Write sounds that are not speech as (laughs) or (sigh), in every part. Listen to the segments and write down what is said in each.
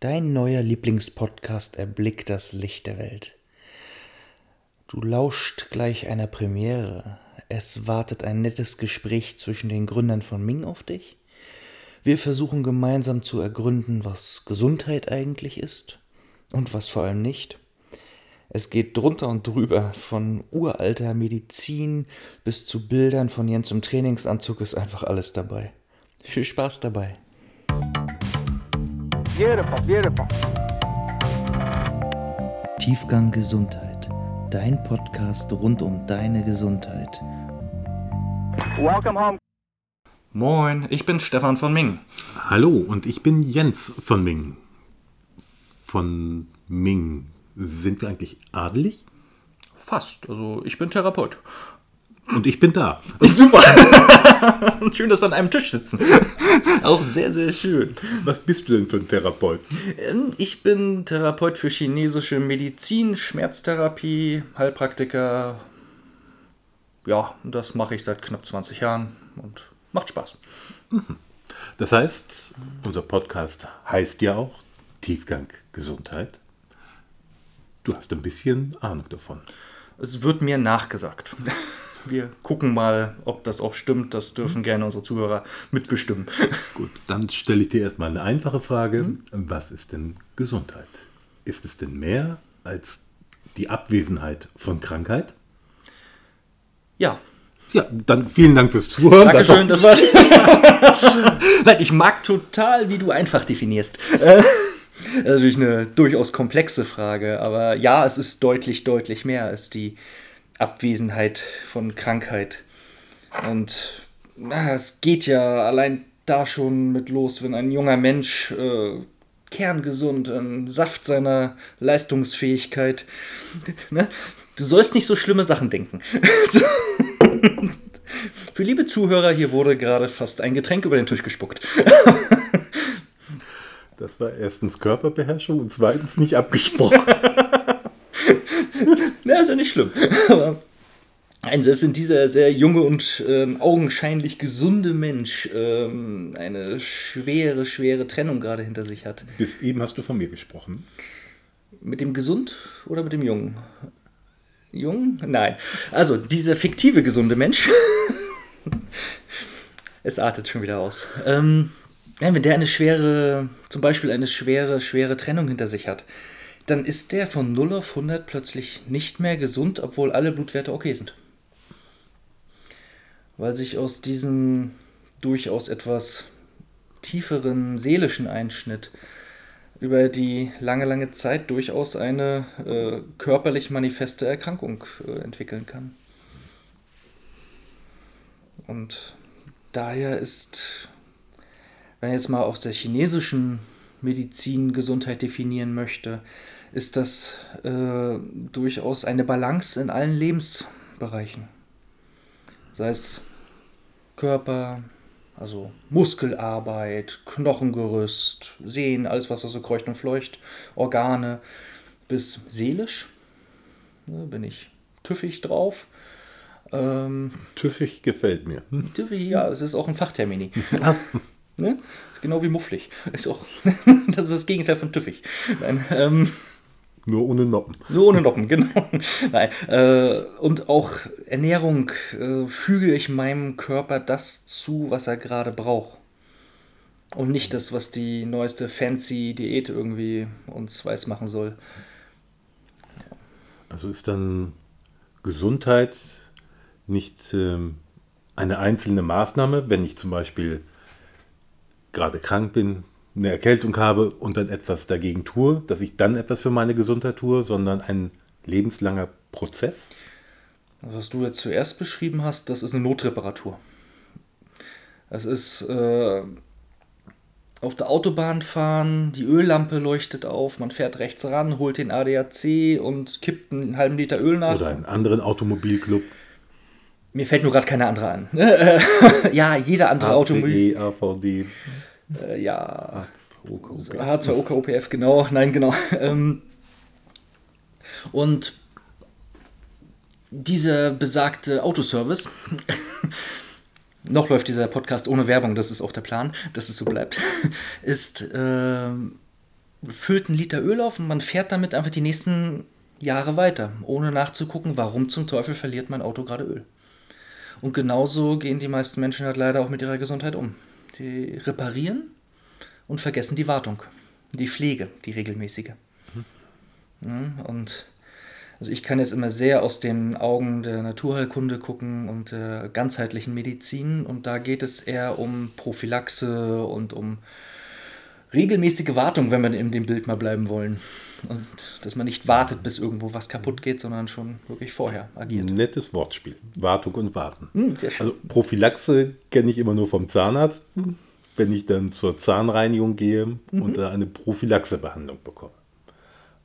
Dein neuer Lieblingspodcast erblickt das Licht der Welt. Du lauscht gleich einer Premiere. Es wartet ein nettes Gespräch zwischen den Gründern von Ming auf dich. Wir versuchen gemeinsam zu ergründen, was Gesundheit eigentlich ist und was vor allem nicht. Es geht drunter und drüber, von uralter Medizin bis zu Bildern von Jens im Trainingsanzug ist einfach alles dabei. Viel Spaß dabei. Beautiful, beautiful. Tiefgang Gesundheit. Dein Podcast rund um deine Gesundheit. Welcome home. Moin, ich bin Stefan von Ming. Hallo, und ich bin Jens von Ming. Von Ming. Sind wir eigentlich adelig? Fast, also ich bin Therapeut. Und ich bin da. (laughs) Super. (laughs) schön, dass wir an einem Tisch sitzen. Auch sehr, sehr schön. Was bist du denn für ein Therapeut? Ähm, Ich bin Therapeut für chinesische Medizin, Schmerztherapie, Heilpraktiker. Ja, das mache ich seit knapp 20 Jahren und macht Spaß. Das heißt, unser Podcast heißt ja auch Tiefgang Gesundheit. Du hast ein bisschen Ahnung davon. Es wird mir nachgesagt. (laughs) Wir gucken mal, ob das auch stimmt. Das dürfen gerne unsere Zuhörer mitbestimmen. (laughs) Gut, dann stelle ich dir erstmal eine einfache Frage. Was ist denn Gesundheit? Ist es denn mehr als die Abwesenheit von Krankheit? Ja, Ja, dann vielen Dank fürs Zuhören. Dankeschön, das war. (laughs) Nein, ich mag total, wie du einfach definierst. Äh, Das ist natürlich eine durchaus komplexe Frage, aber ja, es ist deutlich, deutlich mehr als die Abwesenheit von Krankheit. Und na, es geht ja allein da schon mit los, wenn ein junger Mensch äh, kerngesund, im Saft seiner Leistungsfähigkeit. (laughs) Ne? Du sollst nicht so schlimme Sachen denken. (laughs) So. Für liebe Zuhörer, hier wurde gerade fast ein Getränk über den Tisch gespuckt. Das war erstens Körperbeherrschung und zweitens nicht abgesprochen. (laughs) Ist ja nicht schlimm. (laughs) Aber ein, selbst wenn dieser sehr junge und ähm, augenscheinlich gesunde Mensch ähm, eine schwere, schwere Trennung gerade hinter sich hat. Bis eben hast du von mir gesprochen. Mit dem gesund oder mit dem jungen? Jung? Nein. Also, dieser fiktive gesunde Mensch. (laughs) es artet schon wieder aus. Ähm, wenn der eine schwere, zum Beispiel eine schwere, schwere Trennung hinter sich hat, dann ist der von 0 auf 100 plötzlich nicht mehr gesund, obwohl alle Blutwerte okay sind. Weil sich aus diesem durchaus etwas tieferen seelischen Einschnitt über die lange, lange Zeit durchaus eine äh, körperlich manifeste Erkrankung äh, entwickeln kann. Und daher ist, wenn jetzt mal aus der chinesischen Medizin Gesundheit definieren möchte, ist das äh, durchaus eine Balance in allen Lebensbereichen. Sei es Körper, also Muskelarbeit, Knochengerüst, Sehen, alles was da so kreucht und fleucht, Organe, bis seelisch. Ne, bin ich tüffig drauf. Ähm, Tüffig gefällt mir. Tüffig, ja, es ist auch ein Fachtermini. (laughs) ne? Ist genau wie mufflig. (laughs) Ist auch, (laughs) das ist das Gegenteil von tüffig. Nein, ähm, Nur ohne Noppen. nur ohne Noppen, (laughs) genau. Nein, äh, und auch Ernährung äh, füge ich meinem Körper das zu, was er gerade braucht. Und nicht das, was die neueste fancy Diät irgendwie uns weiß machen soll. Also ist dann Gesundheit nicht ähm, eine einzelne Maßnahme, wenn ich zum Beispiel gerade krank bin, eine Erkältung habe und dann etwas dagegen tue, dass ich dann etwas für meine Gesundheit tue, sondern ein lebenslanger Prozess? Was du jetzt zuerst beschrieben hast, das ist eine Notreparatur. Das ist äh, auf der Autobahn fahren, die Öllampe leuchtet auf, man fährt rechts ran, holt den ADAC und kippt einen halben Liter Öl nach. Oder einen anderen Automobilclub? Mir fällt nur gerade keine andere an. (laughs) ja, jeder andere Automobil. ACE, AVD, Äh, ja, OKOP. H2OK, OPF, genau. (laughs) Nein, genau. Ähm, und dieser besagte Autoservice, (laughs) noch läuft dieser Podcast ohne Werbung, das ist auch der Plan, dass es so bleibt, ist ähm, füllt einen Liter Öl auf und man fährt damit einfach die nächsten Jahre weiter, ohne nachzugucken, warum zum Teufel verliert mein Auto gerade Öl. Und genauso gehen die meisten Menschen halt leider auch mit ihrer Gesundheit um. Die reparieren und vergessen die Wartung, die Pflege, die regelmäßige. Ja, und also ich kann jetzt immer sehr aus den Augen der Naturheilkunde gucken und der ganzheitlichen Medizin und da geht es eher um Prophylaxe und um regelmäßige Wartung, wenn wir in dem Bild mal bleiben wollen. Und dass man nicht wartet, bis irgendwo was kaputt geht, sondern schon wirklich vorher agiert. Nettes Wortspiel. Wartung und Warten. Hm. Also Prophylaxe kenne ich immer nur vom Zahnarzt, wenn ich dann zur Zahnreinigung gehe und da eine Prophylaxebehandlung bekomme.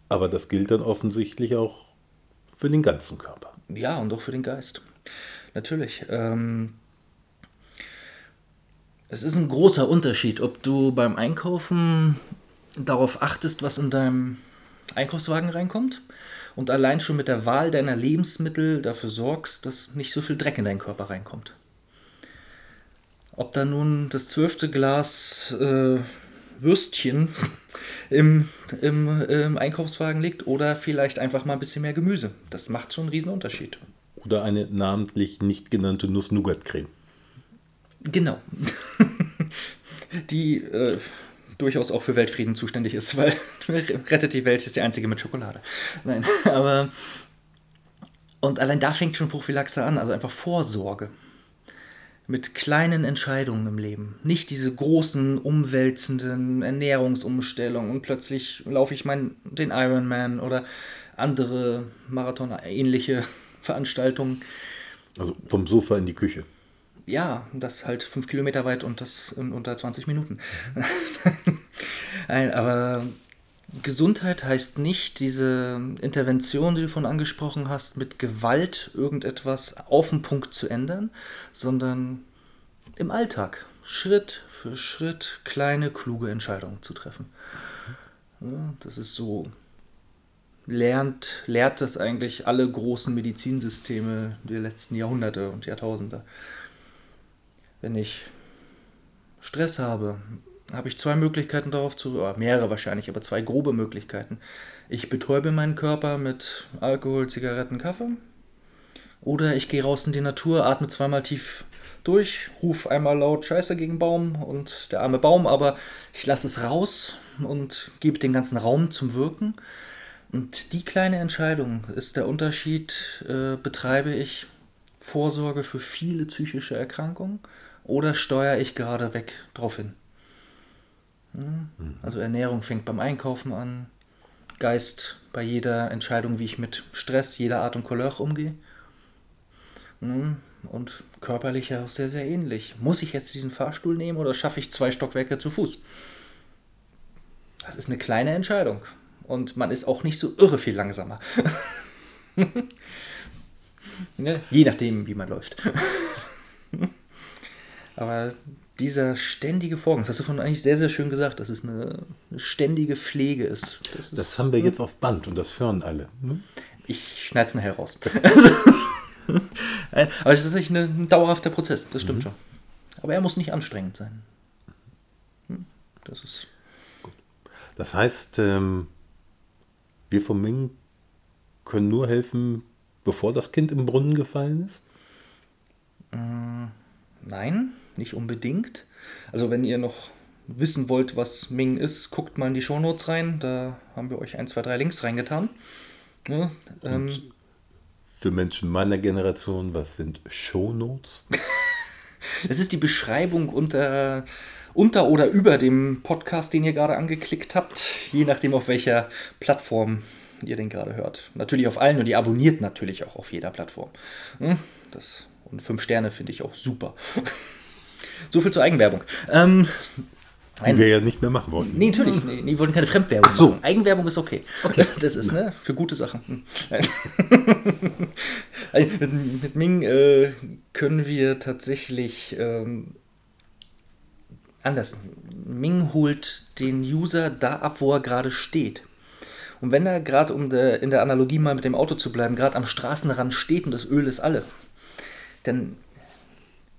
Aber das gilt dann offensichtlich auch für den ganzen Körper. Ja, und auch für den Geist. Natürlich. Ähm, es ist ein großer Unterschied, ob du beim Einkaufen darauf achtest, was in deinem Einkaufswagen reinkommt und allein schon mit der Wahl deiner Lebensmittel dafür sorgst, dass nicht so viel Dreck in deinen Körper reinkommt. Ob da nun das zwölfte Glas äh, Würstchen (laughs) im, im, im Einkaufswagen liegt oder vielleicht einfach mal ein bisschen mehr Gemüse. Das macht schon einen riesen Unterschied. Oder eine namentlich nicht genannte Nuss-Nougat-Creme. Genau. (laughs) Die äh, durchaus auch für Weltfrieden zuständig ist, weil (laughs) rettet die Welt ist die einzige mit Schokolade. Nein, (laughs) aber und allein da fängt schon Prophylaxe an, also einfach Vorsorge. Mit kleinen Entscheidungen im Leben. Nicht diese großen, umwälzenden Ernährungsumstellungen und plötzlich laufe ich mein, den Ironman oder andere Marathon-ähnliche (laughs) Veranstaltungen. Also vom Sofa in die Küche. Ja, das halt fünf Kilometer weit und das in unter 20 Minuten. (laughs) Nein, aber Gesundheit heißt nicht diese Intervention, die du von angesprochen hast, mit Gewalt irgendetwas auf den Punkt zu ändern, sondern im Alltag Schritt für Schritt kleine, kluge Entscheidungen zu treffen. Ja, das ist so. Lernt, lehrt das eigentlich alle großen Medizinsysteme der letzten Jahrhunderte und Jahrtausende. Wenn ich Stress habe, habe ich zwei Möglichkeiten darauf zu, oder mehrere wahrscheinlich, aber zwei grobe Möglichkeiten. Ich betäube meinen Körper mit Alkohol, Zigaretten, Kaffee. Oder ich gehe raus in die Natur, atme zweimal tief durch, rufe einmal laut Scheiße gegen Baum und der arme Baum, aber ich lasse es raus und gebe den ganzen Raum zum Wirken. Und die kleine Entscheidung ist der Unterschied, äh, betreibe ich Vorsorge für viele psychische Erkrankungen oder steuere ich gerade weg drauf hin. Hm? Also Ernährung fängt beim Einkaufen an, Geist bei jeder Entscheidung, wie ich mit Stress jeder Art und Couleur umgehe. Hm? Und körperlich ja auch sehr, sehr ähnlich. Muss ich jetzt diesen Fahrstuhl nehmen oder schaffe ich zwei Stockwerke zu Fuß? Das ist eine kleine Entscheidung. Und man ist auch nicht so irre viel langsamer. (laughs) ne? Je nachdem, wie man läuft. (laughs) Aber dieser ständige Vorgang, das hast du von eigentlich sehr, sehr schön gesagt, dass es eine, eine ständige Pflege ist. Das, ist, das haben wir jetzt auf Band und das hören alle. Ne? Ich schneide es nachher raus. (laughs) Aber das ist tatsächlich ein dauerhafter Prozess, das stimmt mhm. schon. Aber er muss nicht anstrengend sein. Hm, das ist. Gut. Das heißt, ähm, wir vom Ming können nur helfen, bevor das Kind im Brunnen gefallen ist? Äh, nein nicht unbedingt. Also wenn ihr noch wissen wollt, was Ming ist, guckt mal in die Shownotes rein. Da haben wir euch ein, zwei, drei Links reingetan. Ja, ähm, für Menschen meiner Generation, was sind Shownotes? (laughs) das ist die Beschreibung unter, unter oder über dem Podcast, den ihr gerade angeklickt habt, je nachdem auf welcher Plattform ihr den gerade hört. Natürlich auf allen und ihr abonniert natürlich auch auf jeder Plattform. Hm, das, und fünf Sterne finde ich auch super. (laughs) So viel zur Eigenwerbung. Ähm, die wir ja nicht mehr machen wollten. Nee, natürlich. Nee, die wollten keine Fremdwerbung so. machen. Eigenwerbung ist okay. okay. (laughs) Das ist, ne, für gute Sachen. mit, (laughs) mit Ming äh, können wir tatsächlich ähm, anders. Ming holt den User da ab, wo er gerade steht. Und wenn er gerade, um de, in der Analogie mal mit dem Auto zu bleiben, gerade am Straßenrand steht und das Öl ist alle, dann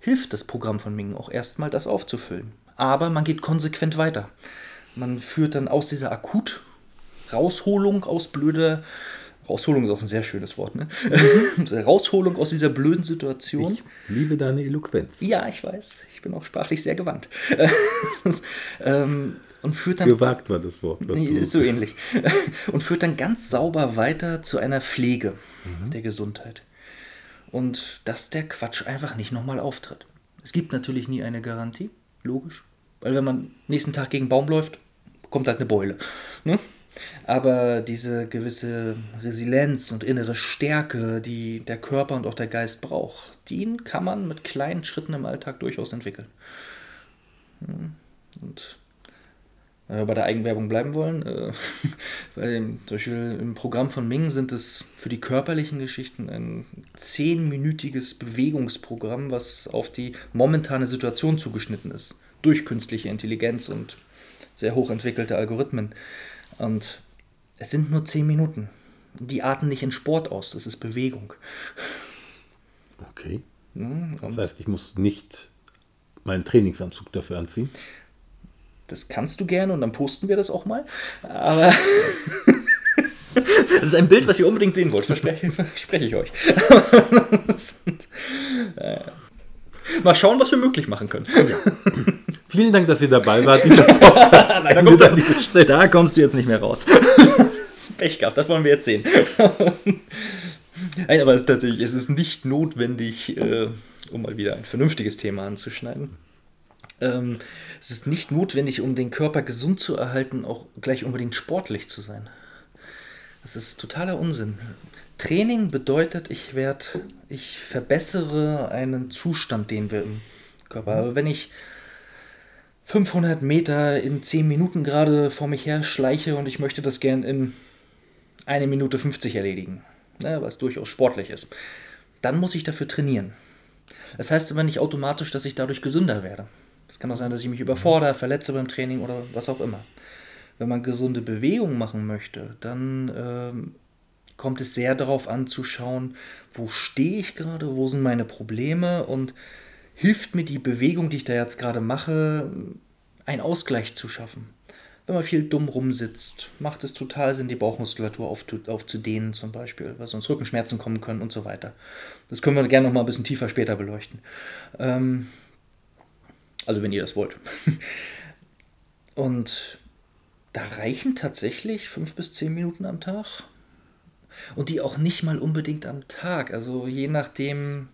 hilft das Programm von Ming auch erstmal, das aufzufüllen. Aber man geht konsequent weiter. man führt dann aus dieser Akut-Rausholung aus blöder. Rausholung ist auch ein sehr schönes Wort, ne? (laughs) Rausholung aus dieser blöden Situation. Ich liebe deine Eloquenz. Ja, ich weiß. Ich bin auch sprachlich sehr gewandt. (laughs) ähm, und führt dann. Gewagt war das Wort. Was du so ähnlich. (laughs) und führt dann ganz sauber weiter zu einer Pflege der Gesundheit. Und dass der Quatsch einfach nicht nochmal auftritt. Es gibt natürlich nie eine Garantie, logisch. Weil wenn man nächsten Tag gegen Baum läuft, kommt halt eine Beule. Ne? Aber diese gewisse Resilienz und innere Stärke, die der Körper und auch der Geist braucht, die kann man mit kleinen Schritten im Alltag durchaus entwickeln. Hm. Und wenn wir bei der Eigenwerbung bleiben wollen, äh, (laughs) bei zum Beispiel im Programm von Ming sind es für die körperlichen Geschichten ein zehnminütiges Bewegungsprogramm, was auf die momentane Situation zugeschnitten ist. Durch künstliche Intelligenz und sehr hochentwickelte Algorithmen. Und es sind nur zehn Minuten. Die arten nicht in Sport aus, das ist Bewegung. Okay. Mhm, Das heißt, ich muss nicht meinen Trainingsanzug dafür anziehen. Das kannst du gerne und dann posten wir das auch mal. Aber (laughs) das ist ein Bild, was ihr unbedingt sehen wollt, verspreche, (laughs) verspreche ich euch. (laughs) Sind, äh, Mal schauen, was wir möglich machen können. Vielen Dank, dass ihr dabei wart. Nein, da, kommst du, da kommst du jetzt nicht mehr raus. Das ist Pech gehabt, das wollen wir jetzt sehen. Nein, aber es ist tatsächlich, es ist nicht notwendig, äh, um mal wieder ein vernünftiges Thema anzuschneiden. Ähm, es ist nicht notwendig, um den Körper gesund zu erhalten, auch gleich unbedingt sportlich zu sein. Das ist totaler Unsinn. Training bedeutet, ich werde, ich verbessere einen Zustand, den wir im Körper haben. Wenn ich 500 Meter in 10 Minuten gerade vor mich her schleiche und ich möchte das gern in 1 Minute 50 erledigen, ne, was durchaus sportlich ist, dann muss ich dafür trainieren. Das heißt aber nicht automatisch, dass ich dadurch gesünder werde. Es kann auch sein, dass ich mich überfordere, verletze beim Training oder was auch immer. Wenn man gesunde Bewegung machen möchte, dann ähm, kommt es sehr darauf an zu schauen, wo stehe ich gerade, wo sind meine Probleme und hilft mir die Bewegung, die ich da jetzt gerade mache, einen Ausgleich zu schaffen. Wenn man viel dumm rumsitzt, macht es total Sinn, die Bauchmuskulatur aufzu- aufzudehnen zum Beispiel, weil sonst Rückenschmerzen kommen können und so weiter. Das können wir gerne noch mal ein bisschen tiefer später beleuchten. Ähm, also wenn ihr das wollt. (laughs) Und da reichen tatsächlich fünf bis zehn Minuten am Tag. Und die auch nicht mal unbedingt am Tag. Also je nachdem,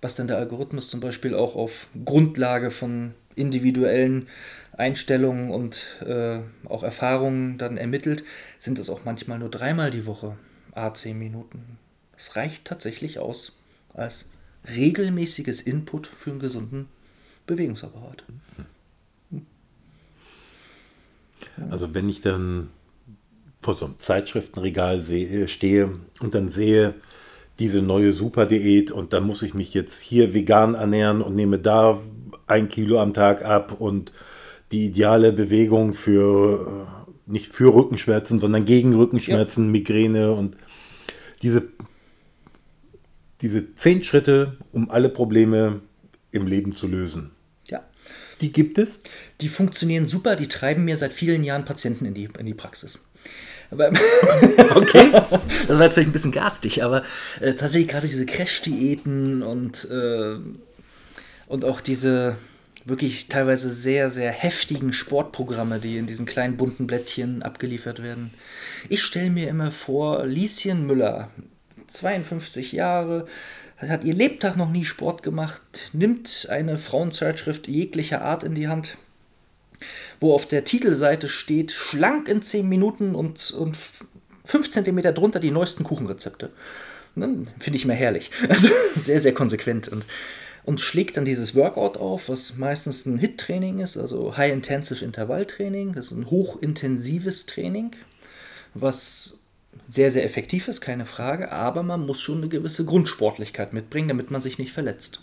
was dann der Algorithmus zum Beispiel auch auf Grundlage von individuellen Einstellungen und äh, auch Erfahrungen dann ermittelt, sind es auch manchmal nur dreimal die Woche, a 10 Minuten. Das reicht tatsächlich aus als regelmäßiges Input für einen gesunden Bewegungsapparat. Also wenn ich dann vor so einem Zeitschriftenregal sehe, stehe und dann sehe diese neue Superdiät und dann muss ich mich jetzt hier vegan ernähren und nehme da ein Kilo am Tag ab und die ideale Bewegung für äh, nicht für Rückenschmerzen, sondern gegen Rückenschmerzen, Migräne und diese diese zehn Schritte, um alle Probleme im Leben zu lösen. Ja. Die gibt es. Die funktionieren super, die treiben mir seit vielen Jahren Patienten in die, in die Praxis. Aber, (laughs) okay. Das war jetzt vielleicht ein bisschen garstig, aber äh, tatsächlich gerade diese Crash-Diäten und, äh, und auch diese wirklich teilweise sehr, sehr heftigen Sportprogramme, die in diesen kleinen bunten Blättchen abgeliefert werden. Ich stelle mir immer vor, Lieschen Müller, 52 Jahre, hat ihr Lebtag noch nie Sport gemacht, nimmt eine Frauenzeitschrift jeglicher Art in die Hand, wo auf der Titelseite steht, schlank in 10 Minuten und, und 5 cm drunter die neuesten Kuchenrezepte. Ne, Finde ich immer herrlich. (laughs) Also sehr, sehr konsequent. Und, und schlägt dann dieses Workout auf, was meistens ein HIT-Training ist, also High-Intensive Intervalltraining. Das ist ein hochintensives Training, was sehr, sehr effektiv ist, keine Frage, aber man muss schon eine gewisse Grundsportlichkeit mitbringen, damit man sich nicht verletzt.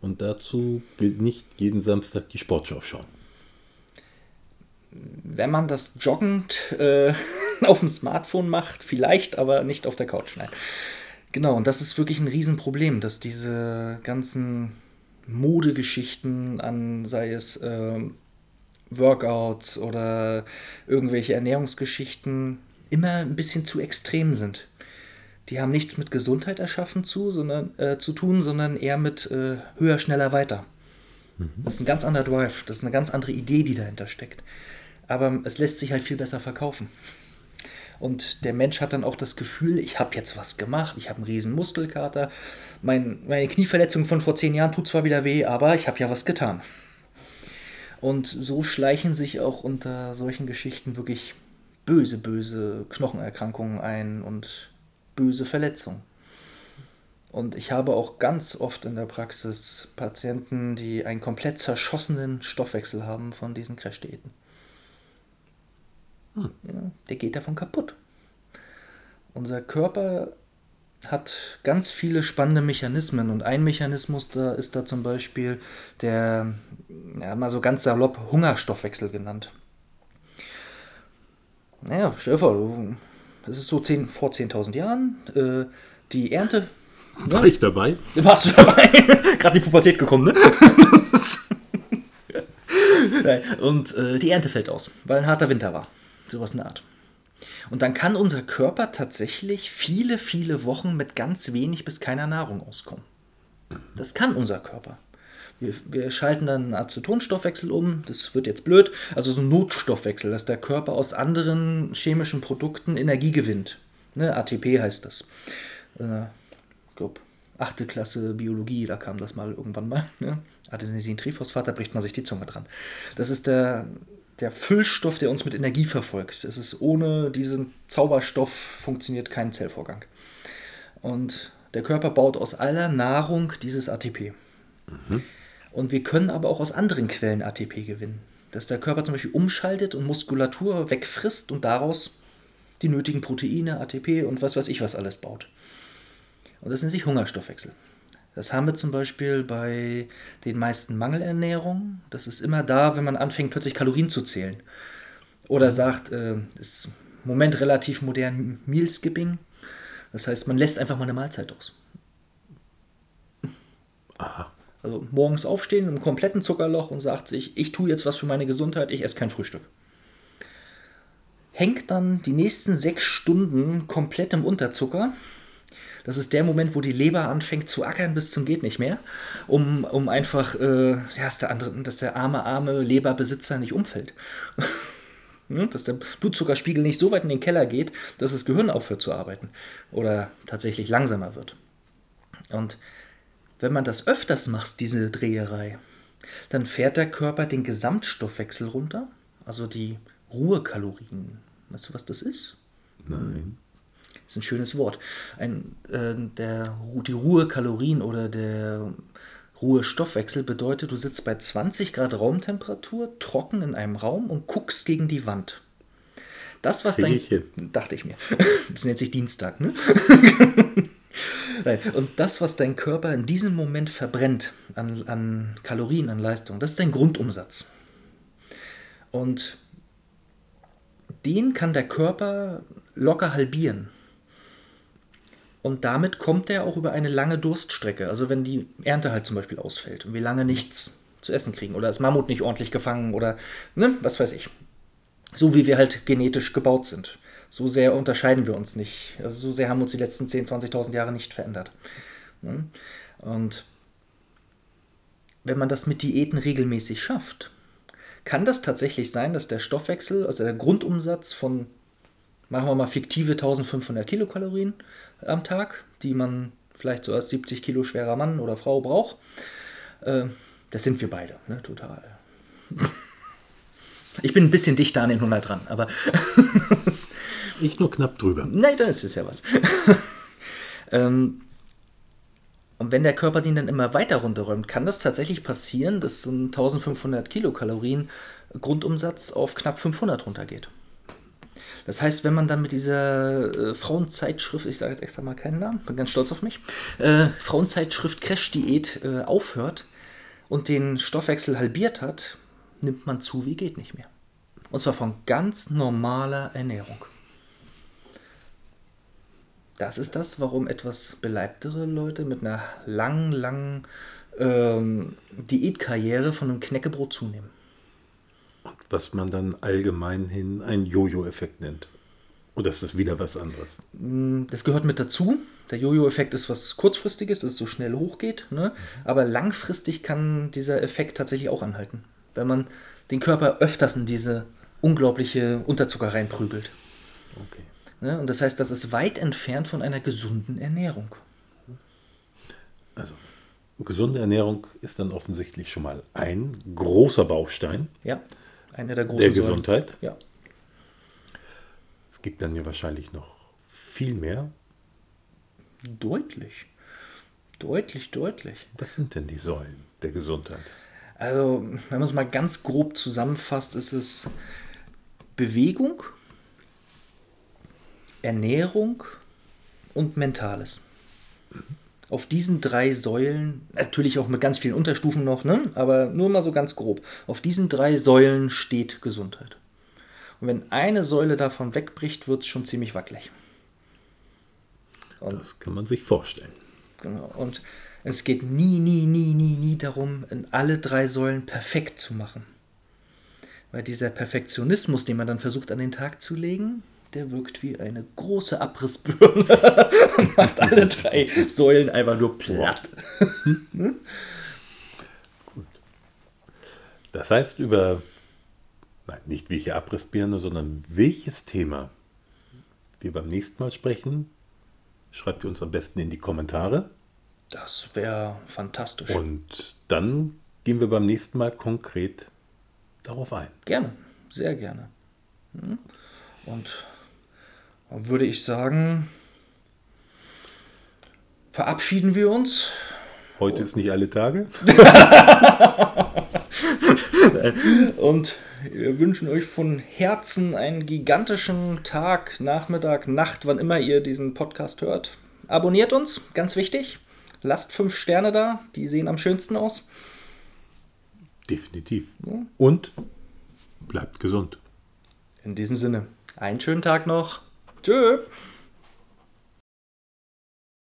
Und dazu gilt nicht jeden Samstag die Sportschau schauen. Wenn man das joggend äh, (laughs) auf dem Smartphone macht, vielleicht, aber nicht auf der Couch, nein. Genau, und das ist wirklich ein Riesenproblem, dass diese ganzen Modegeschichten an, sei es äh, Workouts oder irgendwelche Ernährungsgeschichten immer ein bisschen zu extrem sind. Die haben nichts mit Gesundheit erschaffen zu, sondern, äh, zu tun, sondern eher mit äh, höher, schneller, weiter. Das ist ein ganz anderer Drive, das ist eine ganz andere Idee, die dahinter steckt. Aber es lässt sich halt viel besser verkaufen. Und der Mensch hat dann auch das Gefühl, ich habe jetzt was gemacht, ich habe einen riesen Muskelkater. Mein, meine Knieverletzung von vor zehn Jahren tut zwar wieder weh, aber ich habe ja was getan. Und so schleichen sich auch unter solchen Geschichten wirklich böse, böse Knochenerkrankungen ein und böse Verletzungen. Und ich habe auch ganz oft in der Praxis Patienten, die einen komplett zerschossenen Stoffwechsel haben von diesen Crash-Diäten. Ja, der geht davon kaputt. Unser Körper hat ganz viele spannende Mechanismen und ein Mechanismus da ist da zum Beispiel der, ja, mal so ganz salopp Hungerstoffwechsel genannt. Naja, stell dir vor, du, das ist so 10, vor 10.000 Jahren, äh, die Ernte. (laughs) War ich dabei? Warst du dabei? (laughs) Gerade die Pubertät gekommen, ne? (laughs) Und äh, die Ernte fällt aus, weil ein harter Winter war. Sowas in der Art. Und dann kann unser Körper tatsächlich viele, viele Wochen mit ganz wenig bis keiner Nahrung auskommen. Das kann unser Körper. Wir, wir schalten dann einen Acetonstoffwechsel um, das wird jetzt blöd, also so ein Notstoffwechsel, dass der Körper aus anderen chemischen Produkten Energie gewinnt. Ne, ATP heißt das. Äh, ich glaube, achte Klasse Biologie, da kam das mal irgendwann mal. Ne? Adenosin-Triphosphat, da bricht man sich die Zunge dran. Das ist der, der Füllstoff, der uns mit Energie verfolgt. Das ist ohne diesen Zauberstoff funktioniert kein Zellvorgang. Und der Körper baut aus aller Nahrung dieses ATP. Und wir können aber auch aus anderen Quellen ATP gewinnen. Dass der Körper zum Beispiel umschaltet und Muskulatur wegfrisst und daraus die nötigen Proteine, ATP und was weiß ich was alles baut. Und das nennt sich Hungerstoffwechsel. Das haben wir zum Beispiel bei den meisten Mangelernährungen. Das ist immer da, wenn man anfängt, plötzlich Kalorien zu zählen. Oder sagt, äh, ist im Moment relativ modern Meal Skipping. Das heißt, man lässt einfach mal eine Mahlzeit aus. Aha. Also morgens aufstehen im kompletten Zuckerloch und sagt sich, ich tue jetzt was für meine Gesundheit, ich esse kein Frühstück. Hängt dann die nächsten sechs Stunden komplett im Unterzucker. Das ist der Moment, wo die Leber anfängt zu ackern bis zum geht nicht mehr, um, um einfach, äh, ja, dass der, andere, dass der arme, arme Leberbesitzer nicht umfällt. Ne, (laughs) dass der Blutzuckerspiegel nicht so weit in den Keller geht, dass das Gehirn aufhört zu arbeiten oder tatsächlich langsamer wird. Und wenn man das öfters macht, diese Dreherei, dann fährt der Körper den Gesamtstoffwechsel runter, also die Ruhekalorien. Weißt du, was das ist? Nein. Das ist ein schönes Wort. Ein, äh, der, die Ruhekalorien oder der Ruhestoffwechsel bedeutet, du sitzt bei 20 Grad Raumtemperatur, trocken in einem Raum und guckst gegen die Wand. Das, was Krieg dein. ich hin. Dachte ich mir. (laughs) Das nennt sich Dienstag, ne? Und das, was dein Körper in diesem Moment verbrennt an, an Kalorien, an Leistung, das ist dein Grundumsatz. Und den kann der Körper locker halbieren. Und damit kommt er auch über eine lange Durststrecke. Also wenn die Ernte halt zum Beispiel ausfällt und wir lange nichts zu essen kriegen oder das Mammut nicht ordentlich gefangen oder ne, was weiß ich. So wie wir halt genetisch gebaut sind. So sehr unterscheiden wir uns nicht. Also so sehr haben uns die letzten 10.000, 20.000 Jahre nicht verändert. Ne? Und wenn man das mit Diäten regelmäßig schafft, kann das tatsächlich sein, dass der Stoffwechsel, also der Grundumsatz von, machen wir mal fiktive 1500 Kilokalorien am Tag, die man vielleicht so als 70 Kilo schwerer Mann oder Frau braucht, äh, das sind wir beide, ne? total. (laughs) Ich bin ein bisschen dichter an den 100 dran, aber (laughs) Ich nur knapp drüber. Nein, dann ist es ja was. (laughs) ähm, und wenn der Körper den dann immer weiter runterräumt, kann das tatsächlich passieren, dass so ein 1500 Kilokalorien Grundumsatz auf knapp 500 runtergeht. Das heißt, wenn man dann mit dieser äh, Frauenzeitschrift, ich sage jetzt extra mal keinen Namen, bin ganz stolz auf mich, äh, Frauenzeitschrift Crash-Diät äh, aufhört und den Stoffwechsel halbiert hat, nimmt man zu wie geht nicht mehr. Und zwar von ganz normaler Ernährung. Das ist das, warum etwas beleibtere Leute mit einer langen, langen ähm, Diätkarriere von einem Knäckebrot zunehmen. Und was man dann allgemein hin einen Jojo-Effekt nennt. Oder ist das wieder was anderes? Das gehört mit dazu. Der Jojo-Effekt ist was kurzfristiges, dass es so schnell hochgeht. Ne? Aber langfristig kann dieser Effekt tatsächlich auch anhalten. Wenn man den Körper öfters in diese unglaubliche Unterzucker reinprügelt. Okay. Ne? Und das heißt, das ist weit entfernt von einer gesunden Ernährung. Also, gesunde Ernährung ist dann offensichtlich schon mal ein großer Baustein Ja, einer der großen der Säulen. Gesundheit. Ja. Es gibt dann ja wahrscheinlich noch viel mehr. Deutlich. Deutlich, deutlich. Was sind denn die Säulen der Gesundheit? Also, wenn man es mal ganz grob zusammenfasst, ist es Bewegung, Ernährung und Mentales. Auf diesen drei Säulen, natürlich auch mit ganz vielen Unterstufen noch, ne? aber nur mal so ganz grob, auf diesen drei Säulen steht Gesundheit. Und wenn eine Säule davon wegbricht, wird es schon ziemlich wackelig. Das kann man sich vorstellen. Genau. Und es geht nie, nie, nie, nie, nie darum, in alle drei Säulen perfekt zu machen. Weil dieser Perfektionismus, den man dann versucht an den Tag zu legen, der wirkt wie eine große Abrissbirne (laughs) und macht alle drei Säulen einfach nur platt. Das heißt, über, nein, nicht welche Abrissbirne, sondern welches Thema wir beim nächsten Mal sprechen, schreibt ihr uns am besten in die Kommentare. Das wäre fantastisch. Und dann gehen wir beim nächsten Mal konkret darauf ein. Gerne, sehr gerne. Hm? Und dann würde ich sagen, verabschieden wir uns. Heute ist nicht alle Tage. (laughs) Und wir wünschen euch von Herzen einen gigantischen Tag, Nachmittag, Nacht, wann immer ihr diesen Podcast hört. Abonniert uns, ganz wichtig. Lasst fünf Sterne da, die sehen am schönsten aus. Definitiv. Und bleibt gesund. In diesem Sinne, einen schönen Tag noch. Tschö.